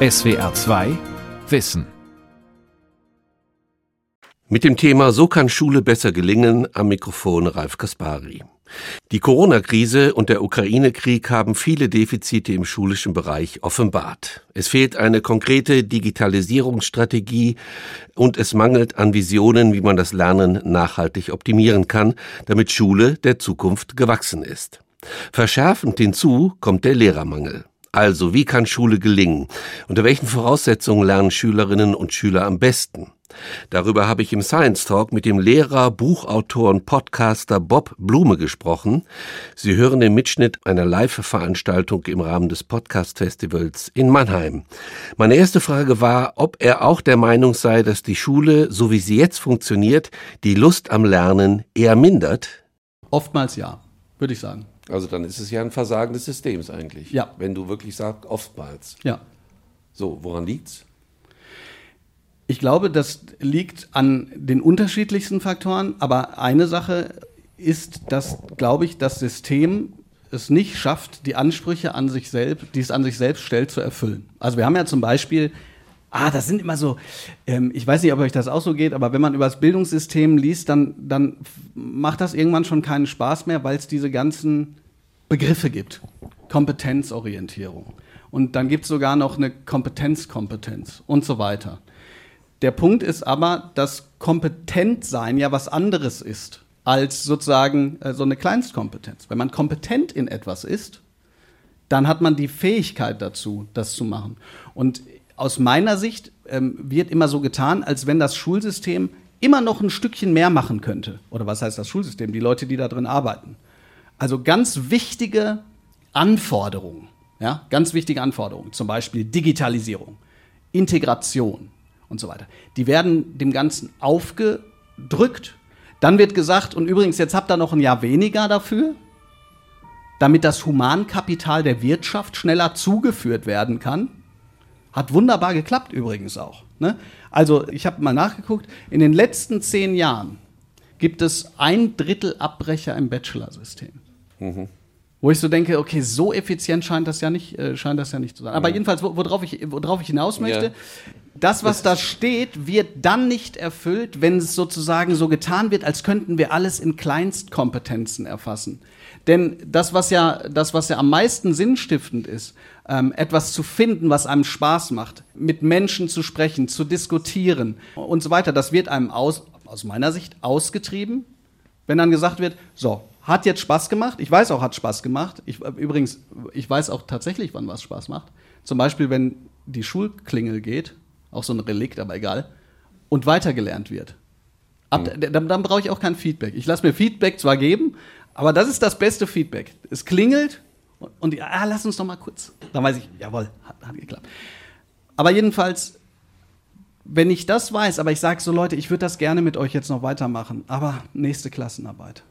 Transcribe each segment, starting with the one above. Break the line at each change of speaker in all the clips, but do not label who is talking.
SWR 2 Wissen.
Mit dem Thema So kann Schule besser gelingen am Mikrofon Ralf Kaspari. Die Corona-Krise und der Ukraine-Krieg haben viele Defizite im schulischen Bereich offenbart. Es fehlt eine konkrete Digitalisierungsstrategie und es mangelt an Visionen, wie man das Lernen nachhaltig optimieren kann, damit Schule der Zukunft gewachsen ist. Verschärfend hinzu kommt der Lehrermangel. Also, wie kann Schule gelingen? Unter welchen Voraussetzungen lernen Schülerinnen und Schüler am besten? Darüber habe ich im Science Talk mit dem Lehrer, Buchautor und Podcaster Bob Blume gesprochen. Sie hören den Mitschnitt einer Live-Veranstaltung im Rahmen des Podcast-Festivals in Mannheim. Meine erste Frage war, ob er auch der Meinung sei, dass die Schule, so wie sie jetzt funktioniert, die Lust am Lernen eher mindert.
Oftmals ja, würde ich sagen.
Also dann ist es ja ein Versagen des Systems eigentlich.
Ja.
Wenn du wirklich sagst, oftmals.
Ja.
So, woran liegt's?
Ich glaube, das liegt an den unterschiedlichsten Faktoren, aber eine Sache ist, dass, glaube ich, das System es nicht schafft, die Ansprüche an sich selbst, die es an sich selbst stellt, zu erfüllen. Also wir haben ja zum Beispiel, ah, das sind immer so, ähm, ich weiß nicht, ob euch das auch so geht, aber wenn man über das Bildungssystem liest, dann, dann macht das irgendwann schon keinen Spaß mehr, weil es diese ganzen Begriffe gibt. Kompetenzorientierung. Und dann gibt es sogar noch eine Kompetenzkompetenz und so weiter. Der Punkt ist aber, dass Kompetentsein ja was anderes ist als sozusagen äh, so eine Kleinstkompetenz. Wenn man kompetent in etwas ist, dann hat man die Fähigkeit dazu, das zu machen. Und aus meiner Sicht ähm, wird immer so getan, als wenn das Schulsystem immer noch ein Stückchen mehr machen könnte. Oder was heißt das Schulsystem? Die Leute, die da drin arbeiten. Also ganz wichtige Anforderungen, ja, ganz wichtige Anforderungen, zum Beispiel Digitalisierung, Integration, und so weiter. Die werden dem Ganzen aufgedrückt. Dann wird gesagt, und übrigens, jetzt habt ihr noch ein Jahr weniger dafür, damit das Humankapital der Wirtschaft schneller zugeführt werden kann. Hat wunderbar geklappt übrigens auch. Ne? Also ich habe mal nachgeguckt, in den letzten zehn Jahren gibt es ein Drittel Abbrecher im Bachelorsystem. Mhm. Wo ich so denke, okay, so effizient scheint das ja nicht, äh, scheint das ja nicht zu sein. Aber mhm. jedenfalls, worauf ich, worauf ich hinaus möchte, ja. das, was da steht, wird dann nicht erfüllt, wenn es sozusagen so getan wird, als könnten wir alles in Kleinstkompetenzen erfassen. Denn das, was ja, das, was ja am meisten sinnstiftend ist, ähm, etwas zu finden, was einem Spaß macht, mit Menschen zu sprechen, zu diskutieren und so weiter, das wird einem aus, aus meiner Sicht ausgetrieben, wenn dann gesagt wird, so, hat jetzt Spaß gemacht. Ich weiß auch, hat Spaß gemacht. Ich, übrigens, ich weiß auch tatsächlich, wann was Spaß macht. Zum Beispiel, wenn die Schulklingel geht, auch so ein Relikt, aber egal, und weitergelernt wird. Ab, mhm. Dann, dann brauche ich auch kein Feedback. Ich lasse mir Feedback zwar geben, aber das ist das beste Feedback. Es klingelt und, und die, ah, lass uns doch mal kurz. Dann weiß ich, jawohl, hat, hat geklappt. Aber jedenfalls, wenn ich das weiß, aber ich sage so, Leute, ich würde das gerne mit euch jetzt noch weitermachen, aber nächste Klassenarbeit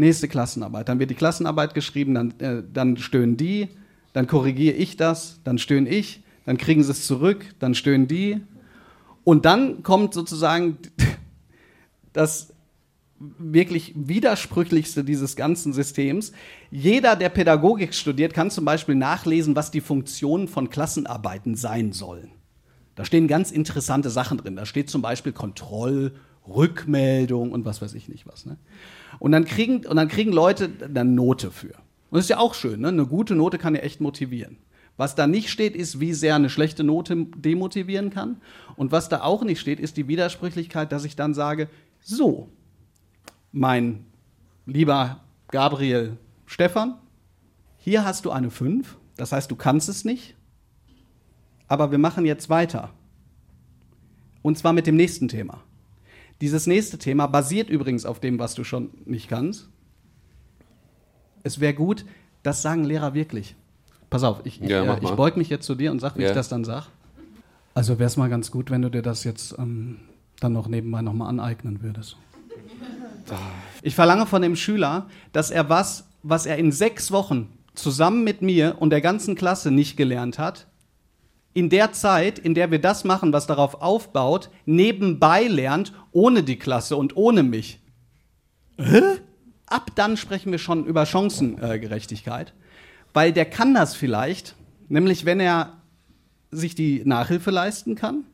nächste Klassenarbeit. Dann wird die Klassenarbeit geschrieben, dann, äh, dann stöhnen die, dann korrigiere ich das, dann stöhne ich, dann kriegen sie es zurück, dann stöhnen die. Und dann kommt sozusagen das wirklich widersprüchlichste dieses ganzen Systems. Jeder, der Pädagogik studiert, kann zum Beispiel nachlesen, was die Funktionen von Klassenarbeiten sein sollen. Da stehen ganz interessante Sachen drin. Da steht zum Beispiel Kontroll, Rückmeldung und was weiß ich nicht was. Ne? Und dann kriegen, und dann kriegen Leute eine Note für. Und das ist ja auch schön, ne? Eine gute Note kann ja echt motivieren. Was da nicht steht, ist, wie sehr eine schlechte Note demotivieren kann. Und was da auch nicht steht, ist die Widersprüchlichkeit, dass ich dann sage, so, mein lieber Gabriel Stefan, hier hast du eine 5, das heißt, du kannst es nicht, aber wir machen jetzt weiter. Und zwar mit dem nächsten Thema. Dieses nächste Thema basiert übrigens auf dem, was du schon nicht kannst. Es wäre gut, das sagen Lehrer wirklich. Pass auf, ich, ja, äh, ich beug mich jetzt zu dir und sag, wie ja. ich das dann sag. Also wäre es mal ganz gut, wenn du dir das jetzt ähm, dann noch nebenbei nochmal aneignen würdest. Ich verlange von dem Schüler, dass er was, was er in sechs Wochen zusammen mit mir und der ganzen Klasse nicht gelernt hat, in der Zeit, in der wir das machen, was darauf aufbaut, nebenbei lernt, ohne die Klasse und ohne mich. Hä? Ab dann sprechen wir schon über Chancengerechtigkeit, weil der kann das vielleicht, nämlich wenn er sich die Nachhilfe leisten kann.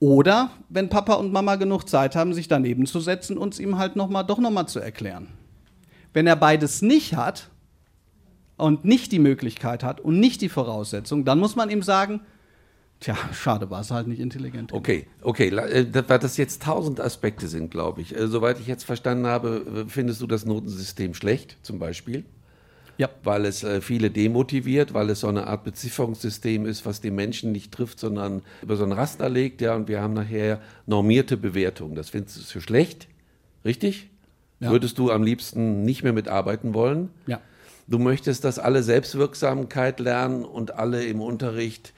Oder wenn Papa und Mama genug Zeit haben, sich daneben zu setzen und es ihm halt noch mal, doch nochmal zu erklären. Wenn er beides nicht hat und nicht die Möglichkeit hat und nicht die Voraussetzung, dann muss man ihm sagen, Tja, schade, war es halt nicht intelligent.
Okay, okay, äh, weil das jetzt tausend Aspekte sind, glaube ich. Äh, soweit ich jetzt verstanden habe, äh, findest du das Notensystem schlecht, zum Beispiel?
Ja.
Weil es viele demotiviert, weil es so eine Art Bezifferungssystem ist, was den Menschen nicht trifft, sondern über so ein Raster legt, ja, und wir haben nachher normierte Bewertungen. Das findest du für schlecht, richtig? Ja. Würdest du am liebsten nicht mehr mitarbeiten wollen?
Ja.
Du möchtest, dass alle Selbstwirksamkeit lernen und alle im Unterricht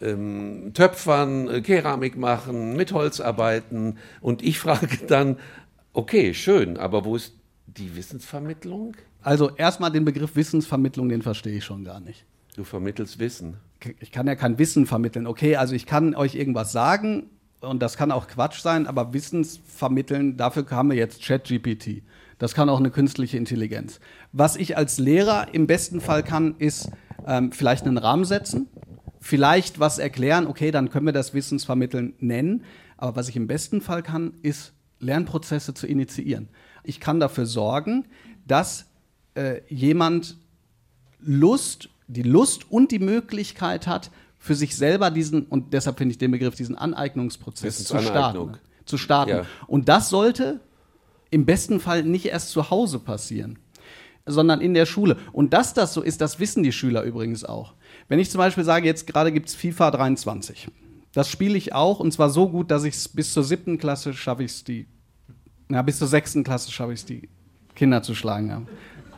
ähm, Töpfern, äh, Keramik machen, mit Holz arbeiten. Und ich frage dann, okay, schön, aber wo ist die Wissensvermittlung?
Also erstmal den Begriff Wissensvermittlung, den verstehe ich schon gar nicht.
Du vermittelst Wissen.
Ich kann ja kein Wissen vermitteln. Okay, also ich kann euch irgendwas sagen und das kann auch Quatsch sein, aber Wissensvermitteln, dafür haben wir jetzt ChatGPT. Das kann auch eine künstliche Intelligenz. Was ich als Lehrer im besten Fall kann, ist ähm, vielleicht einen Rahmen setzen vielleicht was erklären, okay, dann können wir das Wissensvermitteln nennen. Aber was ich im besten Fall kann, ist Lernprozesse zu initiieren. Ich kann dafür sorgen, dass äh, jemand Lust, die Lust und die Möglichkeit hat, für sich selber diesen, und deshalb finde ich den Begriff, diesen Aneignungsprozess zu starten. Zu starten. Ja. Und das sollte im besten Fall nicht erst zu Hause passieren, sondern in der Schule. Und dass das so ist, das wissen die Schüler übrigens auch. Wenn ich zum Beispiel sage, jetzt gerade gibt es FIFA 23. Das spiele ich auch und zwar so gut, dass ich es bis zur siebten Klasse schaffe ich es die, ja, bis zur sechsten Klasse schaffe ich es die Kinder zu schlagen. Ja.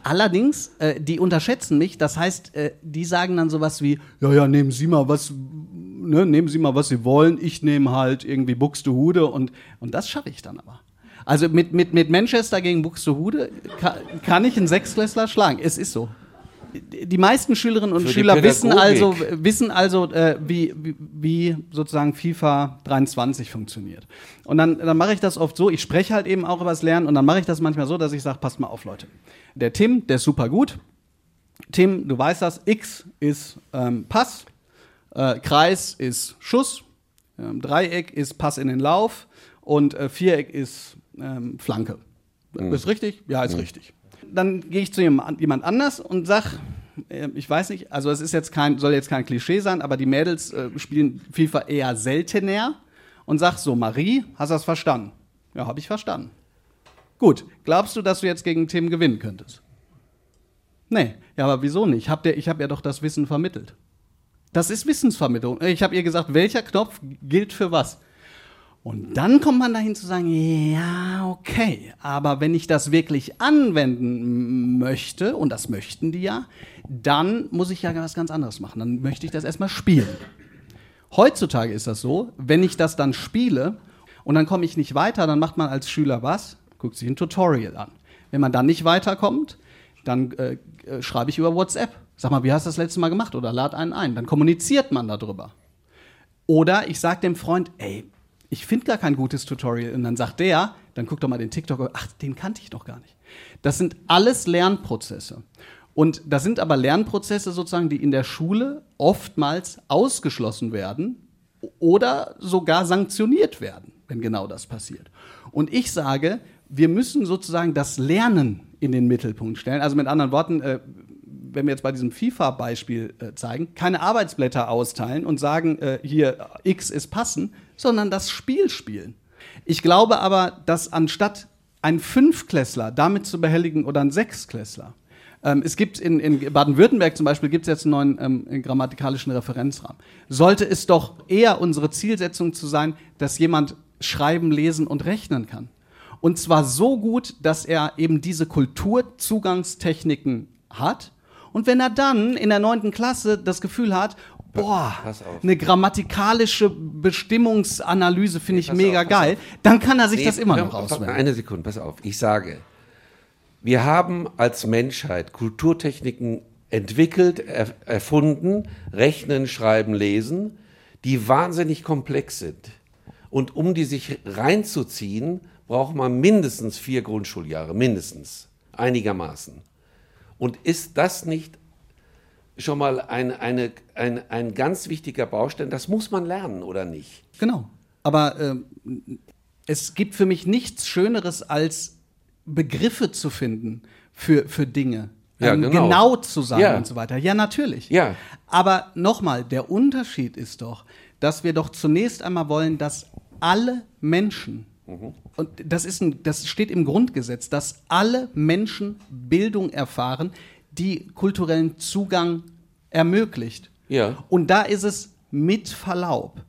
Allerdings, äh, die unterschätzen mich. Das heißt, äh, die sagen dann sowas wie: Ja, ja, nehmen Sie mal was, ne, nehmen Sie mal was Sie wollen. Ich nehme halt irgendwie Buxtehude und und das schaffe ich dann aber. Also mit, mit, mit Manchester gegen Buxtehude kann, kann ich einen Sechsklässler schlagen. Es ist so die meisten Schülerinnen und Schüler wissen also, wissen also äh, wie, wie, wie, sozusagen FIFA 23 funktioniert. Und dann, dann mache ich das oft so, ich spreche halt eben auch über das Lernen und dann mache ich das manchmal so, dass ich sage, passt mal auf, Leute. Der Tim, der ist super gut. Tim, du weißt das, X ist ähm, Pass, äh, Kreis ist Schuss, ähm, Dreieck ist Pass in den Lauf und äh, Viereck ist ähm, Flanke. Mhm. Ist richtig? Ja, ist mhm. richtig dann gehe ich zu jemand anders und sag, äh, ich weiß nicht, also es ist jetzt kein, soll jetzt kein Klischee sein, aber die Mädels äh, spielen FIFA eher seltener und sag so, Marie, hast du das verstanden? Ja, habe ich verstanden. Gut, glaubst du, dass du jetzt gegen Tim gewinnen könntest? Nee, ja, aber wieso nicht? Ich habe ja doch das Wissen vermittelt. Das ist Wissensvermittlung. Ich habe ihr gesagt, welcher Knopf gilt für was. Und dann kommt man dahin zu sagen, ja, okay, aber wenn ich das wirklich anwenden möchte, und das möchten die ja, dann muss ich ja was ganz anderes machen. Dann möchte ich das erstmal spielen. Heutzutage ist das so, wenn ich das dann spiele und dann komme ich nicht weiter, dann macht man als Schüler was? Guckt sich ein Tutorial an. Wenn man dann nicht weiterkommt, dann äh, äh schreibe ich über WhatsApp. Sag mal, wie hast du das letzte Mal gemacht? Oder lad einen ein. Dann kommuniziert man darüber. Oder ich sage dem Freund, ey, ich finde gar kein gutes Tutorial. Und dann sagt der, dann guck doch mal den TikTok, ach, den kannte ich noch gar nicht. Das sind alles Lernprozesse. Und das sind aber Lernprozesse sozusagen, die in der Schule oftmals ausgeschlossen werden oder sogar sanktioniert werden, wenn genau das passiert. Und ich sage, wir müssen sozusagen das Lernen in den Mittelpunkt stellen. Also mit anderen Worten, äh, wenn wir jetzt bei diesem FIFA-Beispiel äh, zeigen, keine Arbeitsblätter austeilen und sagen, äh, hier X ist passen, sondern das Spiel spielen. Ich glaube aber, dass anstatt einen Fünfklässler damit zu behelligen oder einen Sechsklässler, ähm, es gibt in, in Baden-Württemberg zum Beispiel gibt es jetzt einen neuen ähm, grammatikalischen Referenzrahmen. Sollte es doch eher unsere Zielsetzung zu sein, dass jemand schreiben, lesen und rechnen kann. Und zwar so gut, dass er eben diese Kulturzugangstechniken hat. Und wenn er dann in der neunten Klasse das Gefühl hat, boah, eine grammatikalische Bestimmungsanalyse finde ich mega auf, geil, dann kann er sich nee, das immer noch auswählen.
Eine Sekunde, pass auf. Ich sage, wir haben als Menschheit Kulturtechniken entwickelt, er, erfunden, rechnen, schreiben, lesen, die wahnsinnig komplex sind. Und um die sich reinzuziehen, braucht man mindestens vier Grundschuljahre, mindestens, einigermaßen. Und ist das nicht schon mal ein, eine, ein, ein ganz wichtiger Baustein. Das muss man lernen, oder nicht?
Genau. Aber ähm, es gibt für mich nichts Schöneres, als Begriffe zu finden für, für Dinge.
Ja,
ähm,
genau.
genau zu sein
Ja.
und so weiter. Ja, natürlich.
Ja.
Aber nochmal, der Unterschied ist doch, dass wir doch zunächst einmal wollen, dass alle Menschen, und das, ist ein, das steht im Grundgesetz, dass alle Menschen Bildung erfahren, die kulturellen Zugang ermöglicht.
Ja.
Und da ist es mit Verlaub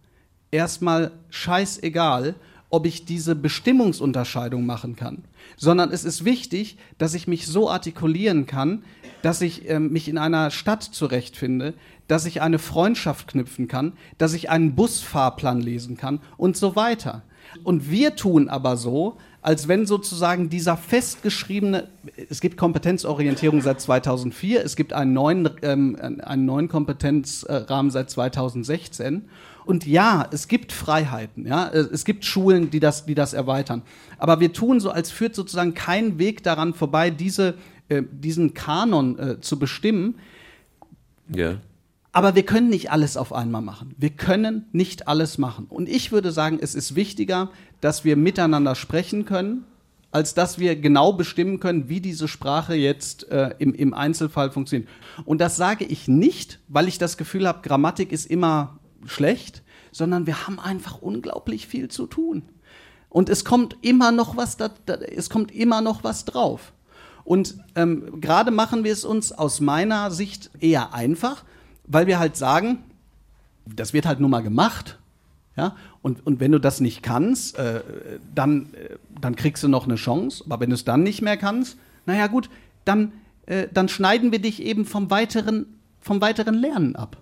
erstmal scheißegal, ob ich diese Bestimmungsunterscheidung machen kann, sondern es ist wichtig, dass ich mich so artikulieren kann, dass ich ähm, mich in einer Stadt zurechtfinde, dass ich eine Freundschaft knüpfen kann, dass ich einen Busfahrplan lesen kann und so weiter. Und wir tun aber so, als wenn sozusagen dieser festgeschriebene, es gibt Kompetenzorientierung seit 2004, es gibt einen neuen, ähm, einen neuen Kompetenzrahmen seit 2016. Und ja, es gibt Freiheiten, ja, es gibt Schulen, die das, die das erweitern. Aber wir tun so, als führt sozusagen kein Weg daran vorbei, diese, äh, diesen Kanon äh, zu bestimmen.
Ja.
Aber wir können nicht alles auf einmal machen. Wir können nicht alles machen. Und ich würde sagen, es ist wichtiger, dass wir miteinander sprechen können, als dass wir genau bestimmen können, wie diese Sprache jetzt äh, im, im Einzelfall funktioniert. Und das sage ich nicht, weil ich das Gefühl habe, Grammatik ist immer schlecht, sondern wir haben einfach unglaublich viel zu tun. Und es kommt immer noch was, da, da, es kommt immer noch was drauf. Und ähm, gerade machen wir es uns aus meiner Sicht eher einfach, weil wir halt sagen, das wird halt nur mal gemacht. Ja? Und, und wenn du das nicht kannst, äh, dann, äh, dann kriegst du noch eine Chance. Aber wenn du es dann nicht mehr kannst, naja gut, dann, äh, dann schneiden wir dich eben vom weiteren, vom weiteren Lernen ab.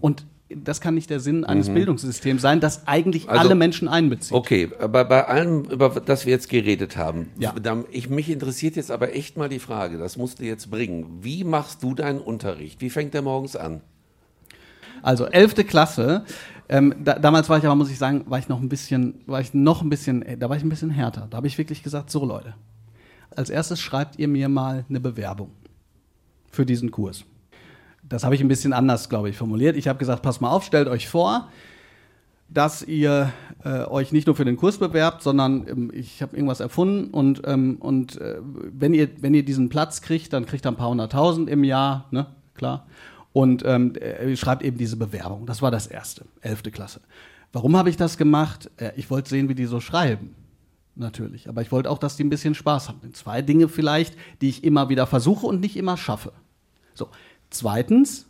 Und das kann nicht der Sinn eines Bildungssystems sein, das eigentlich
Also-
alle Menschen einbezieht.
Okay, aber bei allem, über das wir jetzt geredet haben,
Ja.
ich, mich interessiert jetzt aber echt mal die Frage, das musst du jetzt bringen. Wie machst du deinen Unterricht? Wie fängt der morgens an?
Also 11. Klasse. Ähm, da, damals war ich aber, muss ich sagen, war ich noch ein bisschen, war ich noch ein bisschen, äh, da war ich ein bisschen härter. Da habe ich wirklich gesagt, so Leute, als erstes schreibt ihr mir mal eine Bewerbung für diesen Kurs. Das habe ich ein bisschen anders, glaube ich, formuliert. Ich habe gesagt, passt mal auf, stellt euch vor, dass ihr äh, euch nicht nur für den Kurs bewerbt, sondern ähm, ich habe irgendwas erfunden und, ähm, und äh, wenn, ihr, wenn ihr diesen Platz kriegt, dann kriegt ihr ein paar hunderttausend im Jahr, ne, klar. Und ähm, äh, schreibt eben diese Bewerbung. Das war das erste, elfte Klasse. Warum habe ich das gemacht? Äh, ich wollte sehen, wie die so schreiben. Natürlich. Aber ich wollte auch, dass die ein bisschen Spaß haben. Zwei Dinge vielleicht, die ich immer wieder versuche und nicht immer schaffe. So. Zweitens,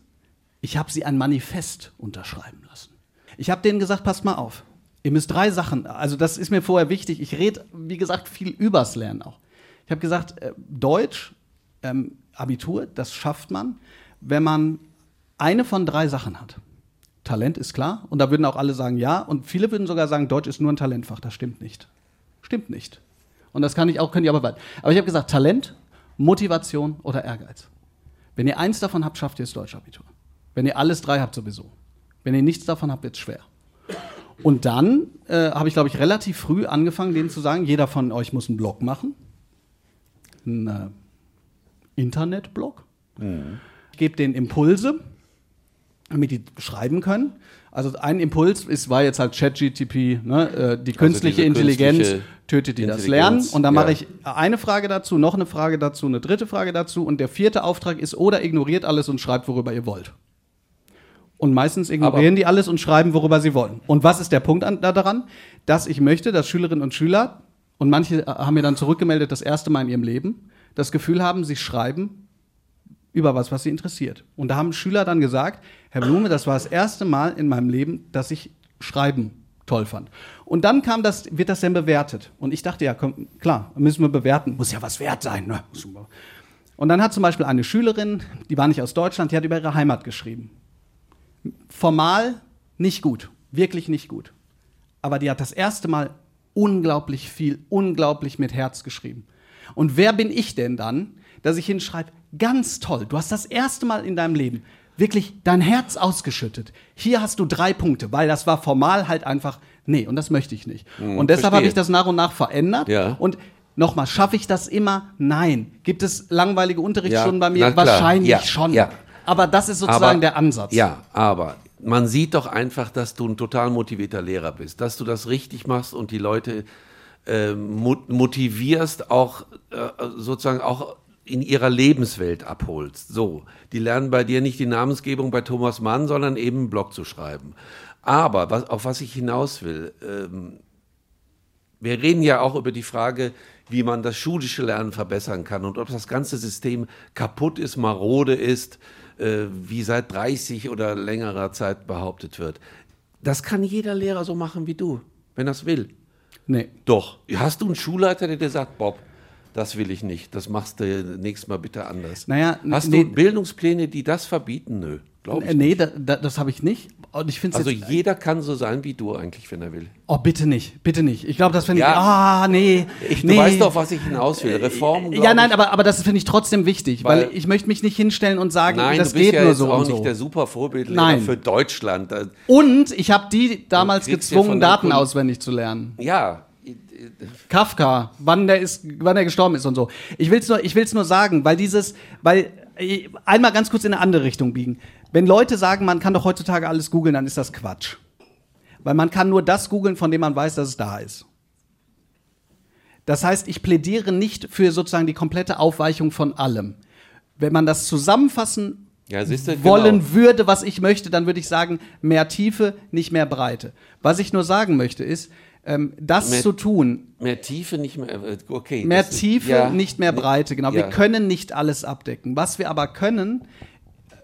ich habe sie ein Manifest unterschreiben lassen. Ich habe denen gesagt, passt mal auf. Ihr müsst drei Sachen, also das ist mir vorher wichtig. Ich rede, wie gesagt, viel übers Lernen auch. Ich habe gesagt, äh, Deutsch, ähm, Abitur, das schafft man, wenn man eine von drei Sachen hat. Talent ist klar und da würden auch alle sagen ja und viele würden sogar sagen, Deutsch ist nur ein Talentfach. Das stimmt nicht. Stimmt nicht. Und das kann ich auch, können die aber weit. Aber ich habe gesagt, Talent, Motivation oder Ehrgeiz. Wenn ihr eins davon habt, schafft ihr das Deutschabitur. Wenn ihr alles drei habt, sowieso. Wenn ihr nichts davon habt, wird es schwer. Und dann äh, habe ich, glaube ich, relativ früh angefangen, denen zu sagen, jeder von euch muss einen Blog machen. Einen äh, Internetblog. Ich gebe denen Impulse, damit die schreiben können. Also ein Impuls ist, war jetzt halt ChatGTP, ne? äh, die künstliche
diese
Intelligenz
künstliche
tötet die das Lernen. Und dann
ja.
mache ich eine Frage dazu, noch eine Frage dazu, eine dritte Frage dazu. Und der vierte Auftrag ist, oder ignoriert alles und schreibt, worüber ihr wollt. Und meistens ignorieren die alles und schreiben, worüber sie wollen. Und was ist der Punkt an, da daran? Dass ich möchte, dass Schülerinnen und Schüler, und manche haben mir dann zurückgemeldet, das erste Mal in ihrem Leben, das Gefühl haben, sie schreiben über was, was sie interessiert. Und da haben Schüler dann gesagt, Herr Blume, das war das erste Mal in meinem Leben, dass ich Schreiben toll fand. Und dann kam das, wird das denn bewertet? Und ich dachte, ja, komm, klar, müssen wir bewerten. Muss ja was wert sein. Ne? Und dann hat zum Beispiel eine Schülerin, die war nicht aus Deutschland, die hat über ihre Heimat geschrieben. Formal nicht gut, wirklich nicht gut. Aber die hat das erste Mal unglaublich viel, unglaublich mit Herz geschrieben. Und wer bin ich denn dann, dass ich hinschreibe, ganz toll, du hast das erste Mal in deinem Leben wirklich dein Herz ausgeschüttet. Hier hast du drei Punkte, weil das war formal halt einfach, nee, und das möchte ich nicht. und deshalb habe ich das nach und nach verändert.
Ja.
Und nochmal, schaffe ich das immer? Nein. Gibt es langweilige Unterrichtsstunden
Ja,
bei mir? Wahrscheinlich
Ja,
schon.
ja.
Aber das ist sozusagen
Aber-
der Ansatz.
Ja, aber man sieht doch einfach, dass du ein total motivierter Lehrer bist, dass du das richtig machst und die Leute äh, mo- motivierst, auch äh, sozusagen auch in ihrer Lebenswelt abholst. So, die lernen bei dir nicht die Namensgebung bei Thomas Mann, sondern eben einen Blog zu schreiben. Aber was, auf was ich hinaus will, ähm, wir reden ja auch über die Frage, wie man das schulische Lernen verbessern kann und ob das ganze System kaputt ist, marode ist, äh, wie seit 30 oder längerer Zeit behauptet wird. Das kann jeder Lehrer so machen wie du, wenn er es will.
Nee.
Doch. Hast du einen Schulleiter, der dir sagt, Bob, das will ich nicht, das machst du nächstes Mal bitte anders.
Naja,
Hast
nee.
du Bildungspläne, die das verbieten? Nö, glaube ich.
Äh, Nee,
nicht.
da, da, das habe ich nicht. Und ich finde
Also jeder kann so sein wie du eigentlich, wenn er will.
Oh, bitte nicht, bitte nicht. Ich glaube, das finde ich.
Ja.
Ah, nee.
Ich,
nee.
Du weißt doch, was ich hinaus will. Reformen.
Ja,
glaub
nein,
ich,
aber, aber das finde ich trotzdem wichtig, weil,
Weil-
ich möchte mich nicht hinstellen und sagen,
Nein,
das
du bist
geht
ja
nur
jetzt
so
auch
und
nicht
so.
der super Vorbildlehrer für Deutschland.
Und ich habe die damals
ja
gezwungen, Daten
Kunden-
auswendig zu lernen.
Ja,
Kafka, wann der ist, wann er gestorben ist und so. Ich will's nur, ich will's nur sagen, weil dieses, weil äh, einmal ganz kurz in eine andere Richtung biegen. Wenn Leute sagen, man kann doch heutzutage alles googeln, dann ist das Quatsch. Weil man kann nur das googeln, von dem man weiß, dass es da ist. Das heißt, ich plädiere nicht für sozusagen die komplette Aufweichung von allem. Wenn man das zusammenfassen
ja du,
wollen
genau.
würde, was ich möchte, dann würde ich sagen, mehr Tiefe, nicht mehr Breite. Was ich nur sagen möchte, ist, ähm, das
Mehr-
zu tun,
Mehr Tiefe, nicht mehr. äh, Okay.
mehr
ist-
Tiefe,
ja,
nicht mehr Breite, genau. Wir
ja.
können nicht alles abdecken. Was wir aber können, äh,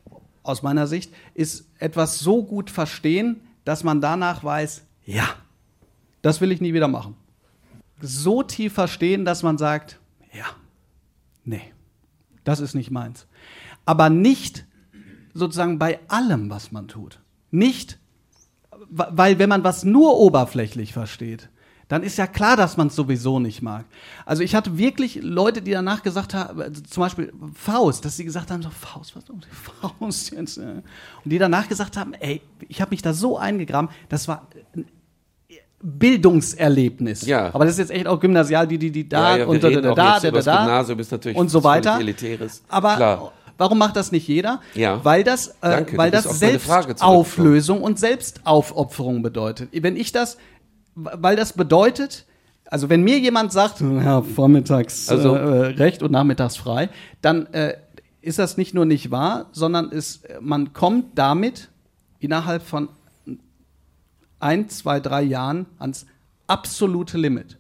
aus meiner Sicht, ist etwas so gut verstehen, dass man danach weiß, ja, das will ich nie wieder machen. So tief verstehen, dass man sagt, ja, nee, das ist nicht meins. Aber nicht sozusagen bei allem, was man tut. Nicht, weil wenn man was nur oberflächlich versteht, dann ist ja klar, dass man es sowieso nicht mag. Also ich hatte wirklich Leute, die danach gesagt haben, also zum Beispiel Faust, dass sie gesagt haben, so Faust, was um die Faust jetzt? äh?" Und die danach gesagt haben, ey, ich habe mich da so eingegraben, das war ein Bildungserlebnis.
Ja.
Aber das ist jetzt echt auch gymnasial, die, die, die da
Ja, ja,
und da, da, da, da, da,
das
da
Gymnasium, ist natürlich
und so weiter.
elitäres.
Aber
Klar.
Warum macht das nicht jeder?
Ja.
Weil das, äh,
Danke,
weil das Selbstauflösung und Selbstaufopferung bedeutet. Wenn ich das, weil das bedeutet, also wenn mir jemand sagt, ja, vormittags
Also-
äh, recht und nachmittags frei, dann äh, ist das nicht nur nicht wahr, sondern es, man kommt damit innerhalb von ein, zwei, drei Jahren ans absolute Limit.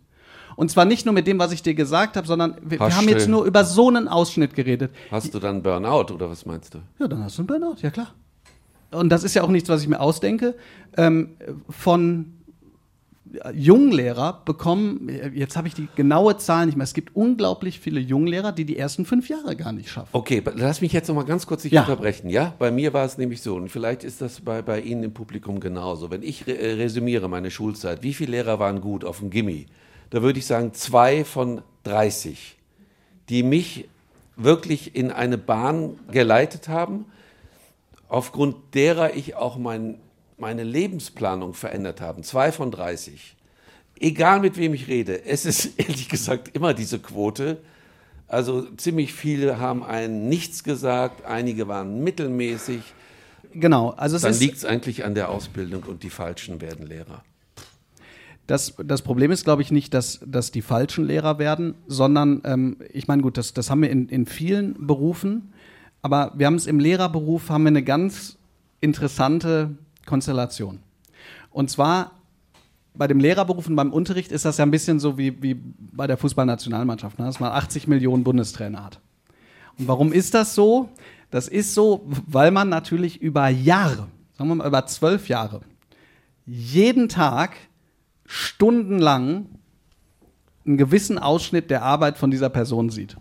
Und zwar nicht nur mit dem, was ich dir gesagt habe, sondern wir, wir haben jetzt nur über so einen Ausschnitt geredet.
Hast du dann Burnout oder was meinst du?
Ja, dann hast du einen Burnout, ja klar. Und das ist ja auch nichts, was ich mir ausdenke. Ähm, von Junglehrer bekommen, jetzt habe ich die genaue Zahl nicht mehr, es gibt unglaublich viele Junglehrer, die die ersten fünf Jahre gar nicht schaffen.
Okay, lass mich jetzt noch mal ganz kurz dich
Ja.
unterbrechen. Ja, bei mir war es nämlich so und vielleicht ist das bei, bei Ihnen im Publikum genauso. Wenn ich re äh, resümiere meine Schulzeit, wie viele Lehrer waren gut auf dem Gimmi? Da würde ich sagen zwei von 30, die mich wirklich in eine Bahn geleitet haben, aufgrund derer ich auch mein, meine Lebensplanung verändert habe. Zwei von 30. Egal mit wem ich rede, es ist ehrlich gesagt immer diese Quote. Also ziemlich viele haben einen nichts gesagt, einige waren mittelmäßig.
Genau, also
Dann liegt es eigentlich an der Ausbildung und die Falschen werden Lehrer.
Das, das Problem ist, glaube ich, nicht, dass, dass die falschen Lehrer werden, sondern, ähm, ich meine, gut, das, das haben wir in, in vielen Berufen, aber wir haben es im Lehrerberuf, haben wir eine ganz interessante Konstellation. Und zwar bei dem Lehrerberuf und beim Unterricht ist das ja ein bisschen so wie, wie bei der Fußballnationalmannschaft, ne? dass man 80 Millionen Bundestrainer hat. Und warum ist das so? Das ist so, weil man natürlich über Jahre, sagen wir mal über zwölf Jahre, jeden Tag stundenlang einen gewissen Ausschnitt der Arbeit von dieser Person sieht.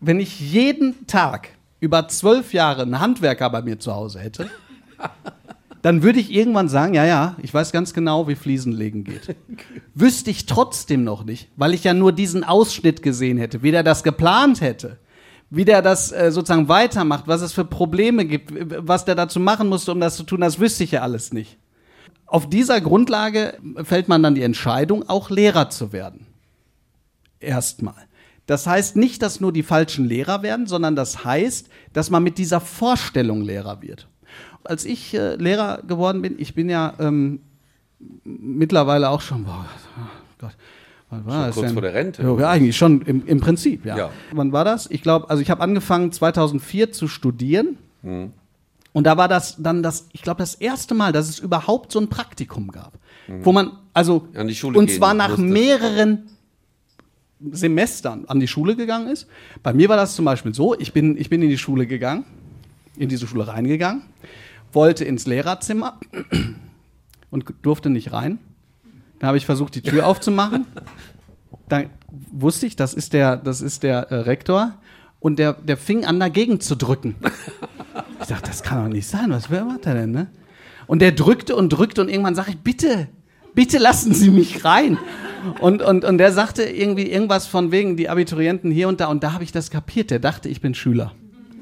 Wenn ich jeden Tag über zwölf Jahre einen Handwerker bei mir zu Hause hätte, dann würde ich irgendwann sagen, ja, ja, ich weiß ganz genau, wie Fliesenlegen geht. Wüsste ich trotzdem noch nicht, weil ich ja nur diesen Ausschnitt gesehen hätte, wie der das geplant hätte, wie der das äh, sozusagen weitermacht, was es für Probleme gibt, was der dazu machen musste, um das zu tun, das wüsste ich ja alles nicht. Auf dieser Grundlage fällt man dann die Entscheidung, auch Lehrer zu werden. Erstmal. Das heißt nicht, dass nur die falschen Lehrer werden, sondern das heißt, dass man mit dieser Vorstellung Lehrer wird. Als ich äh, Lehrer geworden bin, ich bin ja ähm, mittlerweile auch schon, boah, oh Gott,
wann war schon das kurz denn? vor der Rente?
Ja, eigentlich schon im, im Prinzip, ja.
ja.
Wann war das? Ich glaube, also ich habe angefangen 2004 zu studieren. Hm. Und da war das dann das, ich glaube, das erste Mal, dass es überhaupt so ein Praktikum gab. Mhm. Wo man, also,
An die Schule
und zwar nach mehreren Semestern an die Schule gegangen ist. Bei mir war das zum Beispiel so, ich bin, ich bin in die Schule gegangen, in diese Schule reingegangen, wollte ins Lehrerzimmer und durfte nicht rein. Dann habe ich versucht, die Tür aufzumachen. Dann wusste ich, das ist der, das ist der äh, Rektor. Und der, der fing an, dagegen zu drücken. Dachte, das kann doch nicht sein. Was macht er denn, ne? Und der drückte und drückte und irgendwann sage ich, bitte, bitte lassen Sie mich rein. Und, und, und der sagte irgendwie irgendwas von wegen die Abiturienten hier und da. Und da habe ich das kapiert. Der dachte, ich bin Schüler.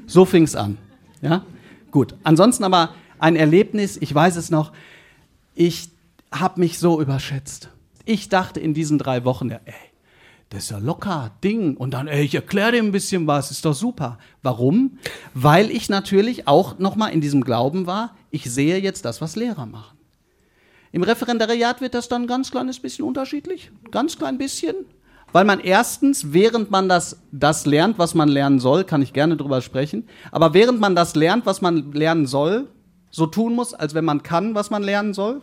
So fing es an. Ja, gut. Ansonsten aber ein Erlebnis, ich weiß es noch, ich habe mich so überschätzt. Ich dachte in diesen drei Wochen, ey, das ist ja locker, Ding. Und dann, ey, ich erkläre dir ein bisschen was, ist doch super. Warum? Weil ich natürlich auch nochmal in diesem Glauben war, ich sehe jetzt das, was Lehrer machen. Im Referendariat wird das dann ein ganz kleines bisschen unterschiedlich, ganz klein bisschen. Weil man erstens, während man das, das lernt, was man lernen soll, kann ich gerne drüber sprechen, aber während man das lernt, was man lernen soll, so tun muss, als wenn man kann, was man lernen soll.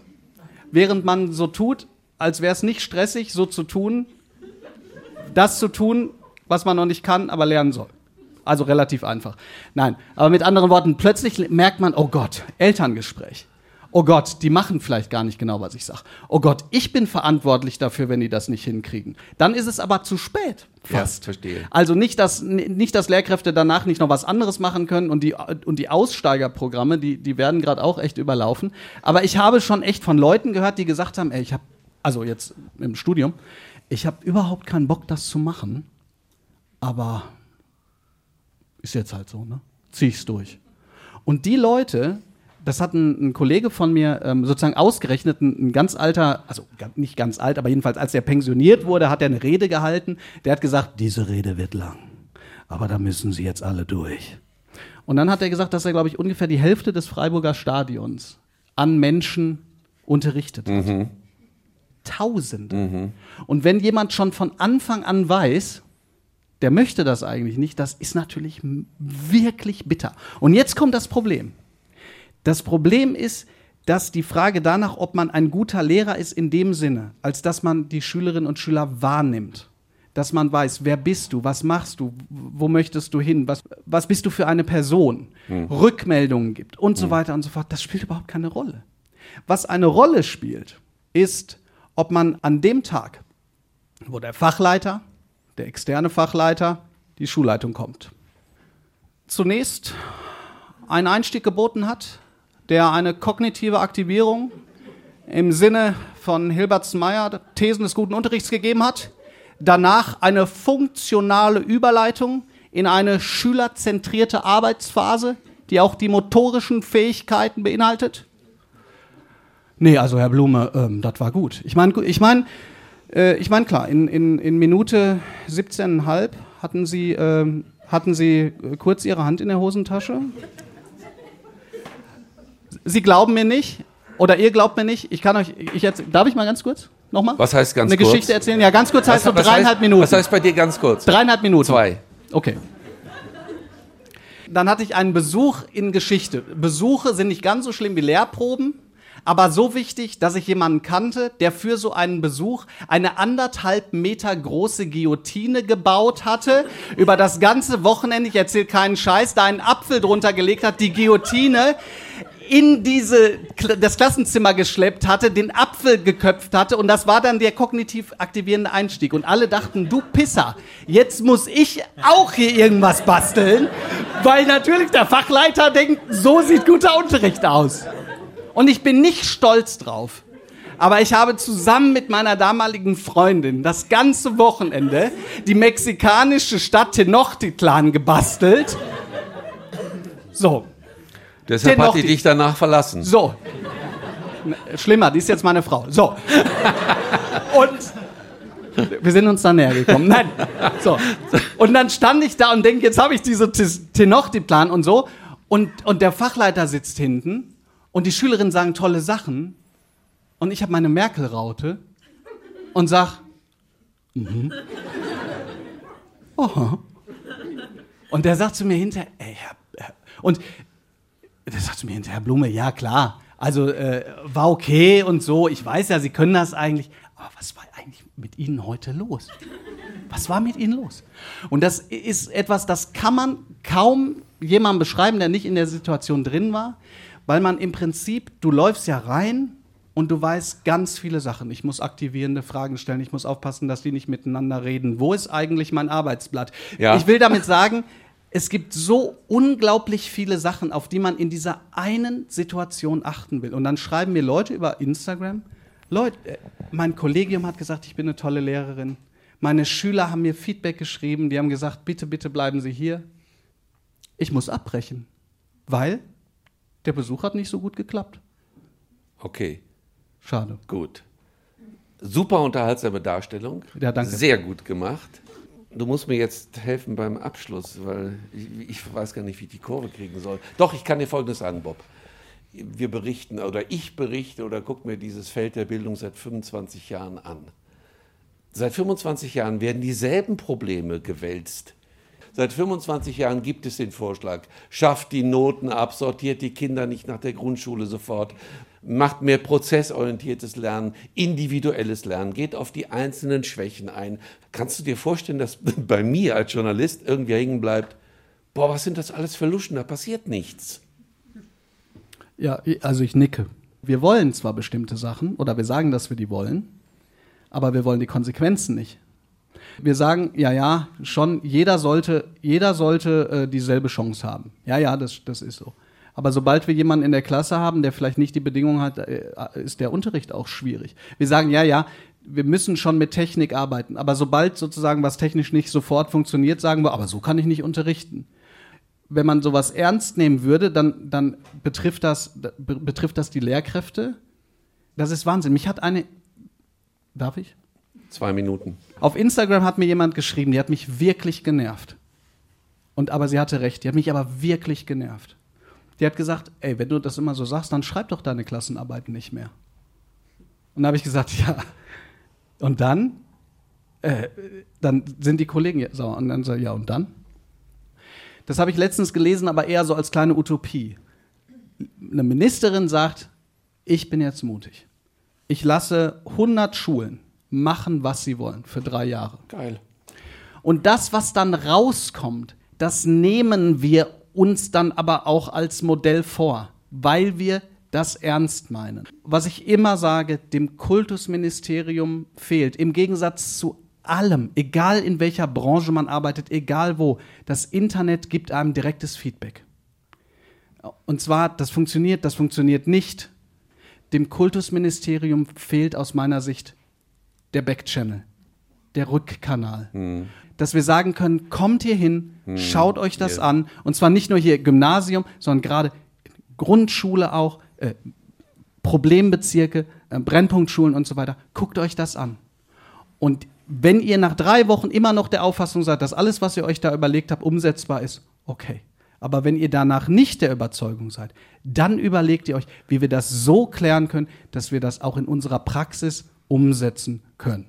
Während man so tut, als wäre es nicht stressig, so zu tun, das zu tun, was man noch nicht kann, aber lernen soll. Also relativ einfach. Nein, aber mit anderen Worten, plötzlich merkt man, oh Gott, Elterngespräch. Oh Gott, die machen vielleicht gar nicht genau, was ich sage. Oh Gott, ich bin verantwortlich dafür, wenn die das nicht hinkriegen. Dann ist es aber zu spät. Fast.
Ja, verstehe.
Also nicht, dass, nicht, dass Lehrkräfte danach nicht noch was anderes machen können und die, und die Aussteigerprogramme, die, die werden gerade auch echt überlaufen. Aber ich habe schon echt von Leuten gehört, die gesagt haben, ey, ich habe, also jetzt im Studium, ich habe überhaupt keinen Bock, das zu machen, aber ist jetzt halt so, ne? Zieh ich's durch. Und die Leute, das hat ein, ein Kollege von mir ähm, sozusagen ausgerechnet, ein, ein, ganz alter, also nicht ganz alt, aber jedenfalls als er pensioniert wurde, hat er eine Rede gehalten. Der hat gesagt, diese Rede wird lang, aber da müssen Sie jetzt alle durch. Und dann hat er gesagt, dass er, glaube ich, ungefähr die Hälfte des Freiburger Stadions an Menschen unterrichtet hat. Mhm. Tausende. Mhm. Und wenn jemand schon von Anfang an weiß, der möchte das eigentlich nicht, das ist natürlich wirklich bitter. Und jetzt kommt das Problem. Das Problem ist, dass die Frage danach, ob man ein guter Lehrer ist in dem Sinne, als dass man die Schülerinnen und Schüler wahrnimmt. Dass man weiß, wer bist du, was machst du, wo möchtest du hin, was, was bist du für eine Person, hm. Rückmeldungen gibt und so weiter und so fort. Das spielt überhaupt keine Rolle. Was eine Rolle spielt, ist, ob man an dem Tag, wo der Fachleiter, der externe Fachleiter, die Schulleitung kommt, zunächst einen Einstieg geboten hat, der eine kognitive Aktivierung im Sinne von Hilbert Meyer Thesen des guten Unterrichts gegeben hat, danach eine funktionale Überleitung in eine schülerzentrierte Arbeitsphase, die auch die motorischen Fähigkeiten beinhaltet, Nee, also Herr Blume, ähm, das war gut. Ich meine, ich meine, äh, ich meine klar, in, in, in Minute 17,5 hatten Sie, äh, hatten Sie äh, kurz Ihre Hand in der Hosentasche. Sie glauben mir nicht, oder ihr glaubt mir nicht. Ich kann euch, ich jetzt, darf ich mal ganz kurz? Nochmal?
Was heißt ganz
Eine
kurz?
Eine Geschichte erzählen? Ja, ganz kurz heißt so dreieinhalb
heißt,
Minuten.
Was heißt bei dir ganz kurz?
Dreieinhalb Minuten.
Zwei.
Okay. Dann hatte ich einen Besuch in Geschichte. Besuche sind nicht ganz so schlimm wie Lehrproben aber so wichtig, dass ich jemanden kannte, der für so einen Besuch eine anderthalb Meter große Guillotine gebaut hatte, über das ganze Wochenende, ich erzähle keinen Scheiß, da einen Apfel drunter gelegt hat, die Guillotine in diese, das Klassenzimmer geschleppt hatte, den Apfel geköpft hatte und das war dann der kognitiv aktivierende Einstieg. Und alle dachten, du Pisser, jetzt muss ich auch hier irgendwas basteln, weil natürlich der Fachleiter denkt, so sieht guter Unterricht aus. Und ich bin nicht stolz drauf. Aber ich habe zusammen mit meiner damaligen Freundin das ganze Wochenende die mexikanische Stadt Tenochtitlan gebastelt. So.
Deshalb Tenochti hat die dich danach verlassen.
So. Schlimmer, die ist jetzt meine Frau. So. Und Wir sind uns dann näher gekommen. Nein. So. Und dann stand ich da und denke, jetzt habe ich diese Tenochti-Plan und so. Und, und der Fachleiter sitzt hinten und die Schülerinnen sagen tolle Sachen. Und ich habe meine Merkel-Raute und sag, mhm. Oh. Und der sagt zu mir hinterher, ey, Herr, und der sagt zu mir hinterher, Herr Blume, ja klar, also äh, war okay und so, ich weiß ja, Sie können das eigentlich, aber was war eigentlich mit Ihnen heute los? Was war mit Ihnen los? Und das ist etwas, das kann man kaum jemandem beschreiben, der nicht in der Situation drin war, weil man im Prinzip, du läufst ja rein und du weißt ganz viele Sachen. Ich muss aktivierende Fragen stellen, ich muss aufpassen, dass die nicht miteinander reden. Wo ist eigentlich mein Arbeitsblatt? Ja. Ich will damit sagen, es gibt so unglaublich viele Sachen, auf die man in dieser einen Situation achten will. Und dann schreiben mir Leute über Instagram, Leute, äh, mein Kollegium hat gesagt, ich bin eine tolle Lehrerin. Meine Schüler haben mir Feedback geschrieben, die haben gesagt, bitte, bitte bleiben Sie hier. Ich muss abbrechen, weil der Besuch hat nicht so gut geklappt.
Okay.
Schade.
Gut. Super unterhaltsame Darstellung.
Ja, danke.
Sehr gut gemacht. Du musst mir jetzt helfen beim Abschluss, weil ich, ich, weiß gar nicht, wie ich die Kurve kriegen soll. Doch, ich kann dir Folgendes sagen, Bob. Wir berichten oder ich berichte oder guck mir dieses Feld der Bildung seit 25 Jahren an. Seit 25 Jahren werden dieselben Probleme gewälzt. Seit 25 Jahren gibt es den Vorschlag, schafft die Noten ab, sortiert die Kinder nicht nach der Grundschule sofort, macht mehr prozessorientiertes Lernen, individuelles Lernen, geht auf die einzelnen Schwächen ein. Kannst du dir vorstellen, dass bei mir als Journalist irgendwie hängen bleibt, boah, was sind das alles für Luschen, da passiert nichts.
Ja, also ich nicke. Wir wollen zwar bestimmte Sachen oder wir sagen, dass wir die wollen, aber wir wollen die Konsequenzen nicht. Wir sagen, ja, ja, schon, jeder sollte, jeder sollte äh, dieselbe Chance haben. Ja, ja, das, das ist so. Aber sobald wir jemanden in der Klasse haben, der vielleicht nicht die Bedingungen hat, äh, ist der Unterricht auch schwierig. Wir sagen, ja, ja, wir müssen schon mit Technik arbeiten. Aber sobald sozusagen was technisch nicht sofort funktioniert, sagen wir, aber so kann ich nicht unterrichten. Wenn man sowas ernst nehmen würde, dann, dann betrifft, das, betrifft das die Lehrkräfte. Das ist Wahnsinn. Mich hat eine. Darf ich?
Zwei Minuten.
Auf Instagram hat mir jemand geschrieben, die hat mich wirklich genervt. Und aber sie hatte recht, die hat mich aber wirklich genervt. Die hat gesagt, ey, wenn du das immer so sagst, dann schreib doch deine Klassenarbeiten nicht mehr. Und da habe ich gesagt, ja. Und dann, äh, dann sind die Kollegen sauer. Und dann ich, ja, und dann? Das habe ich letztens gelesen, aber eher so als kleine Utopie. Eine Ministerin sagt, ich bin jetzt mutig. Ich lasse 100 Schulen machen, was sie wollen, für drei Jahre.
Geil.
Und das, was dann rauskommt, das nehmen wir uns dann aber auch als Modell vor, weil wir das ernst meinen. Was ich immer sage, dem Kultusministerium fehlt, im Gegensatz zu allem, egal in welcher Branche man arbeitet, egal wo, das Internet gibt einem direktes Feedback. Und zwar, das funktioniert, das funktioniert nicht. Dem Kultusministerium fehlt aus meiner Sicht der Backchannel, der Rückkanal. Hm dass wir sagen können, kommt hier hin, hm. schaut euch das yeah. an. Und zwar nicht nur hier Gymnasium, sondern gerade Grundschule auch, äh, Problembezirke, äh, Brennpunktschulen und so weiter. Guckt euch das an. Und wenn ihr nach drei Wochen immer noch der Auffassung seid, dass alles, was ihr euch da überlegt habt, umsetzbar ist, okay. Aber wenn ihr danach nicht der Überzeugung seid, dann überlegt ihr euch, wie wir das so klären können, dass wir das auch in unserer Praxis umsetzen können.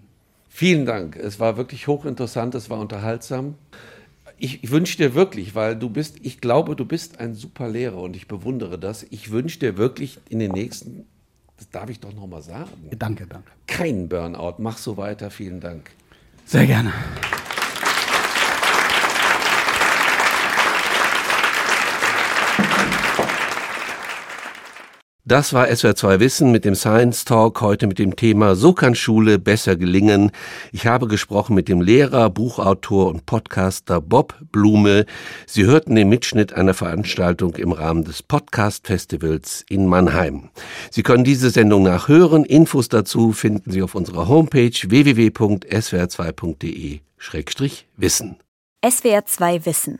Vielen Dank. Es war wirklich hochinteressant, es war unterhaltsam. Ich, ich wünsche dir wirklich, weil du bist, ich glaube, du bist ein super Lehrer und ich bewundere das. Ich wünsche dir wirklich in den nächsten, das darf ich doch nochmal sagen.
Danke, danke.
Kein Burnout. Mach so weiter. Vielen Dank.
Sehr gerne.
Das war SWR2 Wissen mit dem Science Talk heute mit dem Thema So kann Schule besser gelingen. Ich habe gesprochen mit dem Lehrer, Buchautor und Podcaster Bob Blume. Sie hörten den Mitschnitt einer Veranstaltung im Rahmen des Podcast Festivals in Mannheim. Sie können diese Sendung nachhören. Infos dazu finden Sie auf unserer Homepage www.swr2.de-wissen.
SWR2 Wissen